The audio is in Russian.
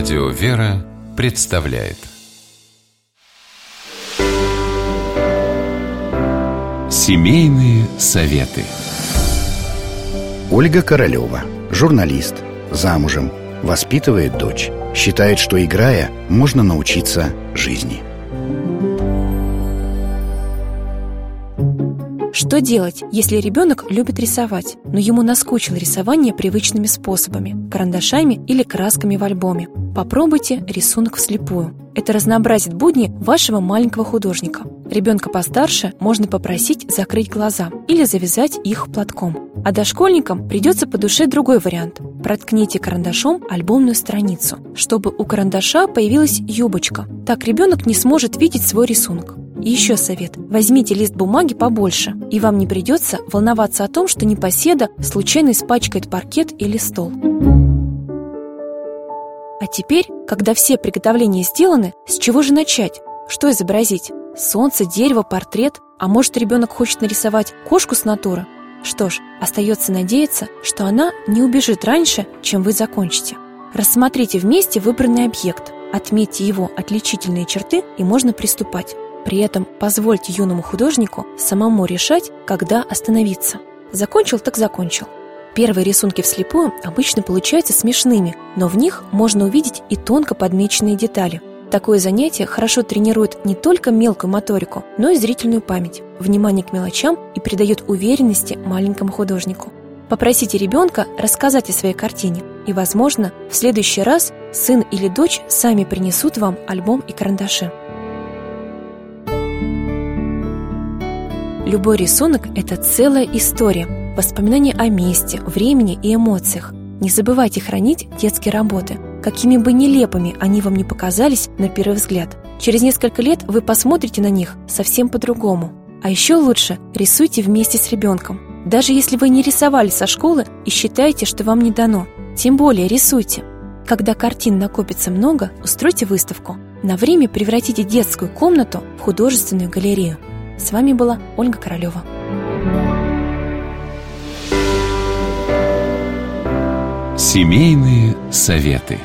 Радио «Вера» представляет Семейные советы Ольга Королева, журналист, замужем, воспитывает дочь. Считает, что играя, можно научиться жизни. Что делать, если ребенок любит рисовать, но ему наскучило рисование привычными способами – карандашами или красками в альбоме? Попробуйте рисунок вслепую. Это разнообразит будни вашего маленького художника. Ребенка постарше можно попросить закрыть глаза или завязать их платком. А дошкольникам придется по душе другой вариант. Проткните карандашом альбомную страницу, чтобы у карандаша появилась юбочка. Так ребенок не сможет видеть свой рисунок. Еще совет. Возьмите лист бумаги побольше, и вам не придется волноваться о том, что непоседа случайно испачкает паркет или стол. А теперь, когда все приготовления сделаны, с чего же начать? Что изобразить? Солнце, дерево, портрет? А может, ребенок хочет нарисовать кошку с натуры? Что ж, остается надеяться, что она не убежит раньше, чем вы закончите. Рассмотрите вместе выбранный объект, отметьте его отличительные черты и можно приступать. При этом позвольте юному художнику самому решать, когда остановиться. Закончил так закончил. Первые рисунки вслепую обычно получаются смешными, но в них можно увидеть и тонко подмеченные детали. Такое занятие хорошо тренирует не только мелкую моторику, но и зрительную память, внимание к мелочам и придает уверенности маленькому художнику. Попросите ребенка рассказать о своей картине, и, возможно, в следующий раз сын или дочь сами принесут вам альбом и карандаши. Любой рисунок – это целая история, воспоминания о месте, времени и эмоциях. Не забывайте хранить детские работы, какими бы нелепыми они вам не показались на первый взгляд. Через несколько лет вы посмотрите на них совсем по-другому. А еще лучше рисуйте вместе с ребенком. Даже если вы не рисовали со школы и считаете, что вам не дано, тем более рисуйте. Когда картин накопится много, устройте выставку. На время превратите детскую комнату в художественную галерею. С вами была Ольга Королева. Семейные советы.